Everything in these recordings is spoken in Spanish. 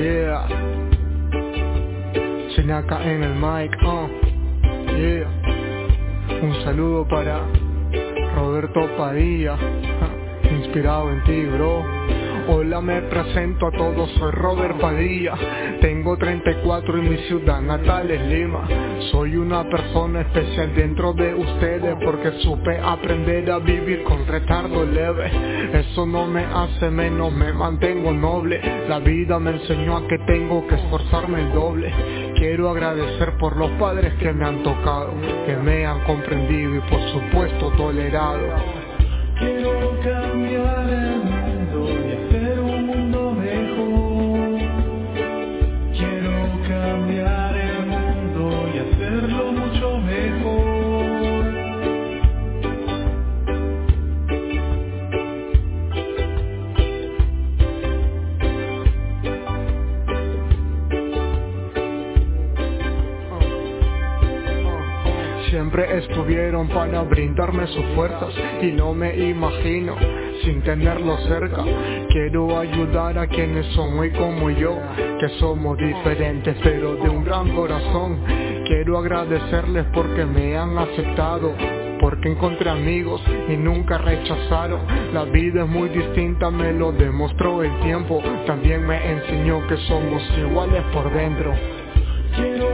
Yeah. Sinaka en el mic, uh. Yeah. Un saludo para Roberto Padilla, inspirado en ti, bro. Hola, me presento a todos, soy Robert Padilla. Tengo 34 y mi ciudad natal es Lima. Soy una persona especial dentro de ustedes porque supe aprender a vivir con retardo leve. Eso no me hace menos, me mantengo noble. La vida me enseñó a que tengo que esforzarme el doble. Quiero agradecer por los padres que me han tocado, que me han comprendido y por supuesto tolerado. Siempre estuvieron para brindarme sus fuerzas y no me imagino sin tenerlo cerca. Quiero ayudar a quienes son muy como yo, que somos diferentes pero de un gran corazón. Quiero agradecerles porque me han aceptado. Porque encontré amigos y nunca rechazaron. La vida es muy distinta, me lo demostró el tiempo. También me enseñó que somos iguales por dentro. Quiero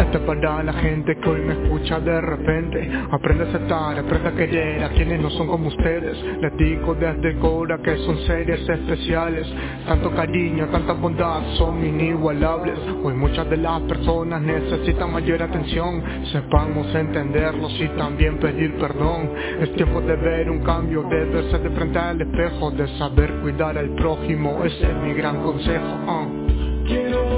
Este es para la gente que hoy me escucha de repente. Aprende a aceptar, aprende a querer a quienes no son como ustedes. Les digo desde cora que son seres especiales. Tanto cariño, tanta bondad son inigualables. Hoy muchas de las personas necesitan mayor atención. Sepamos entenderlos y también pedir perdón. Es tiempo de ver un cambio, de verse de frente al espejo De saber cuidar al prójimo, ese es mi gran consejo uh. Quiero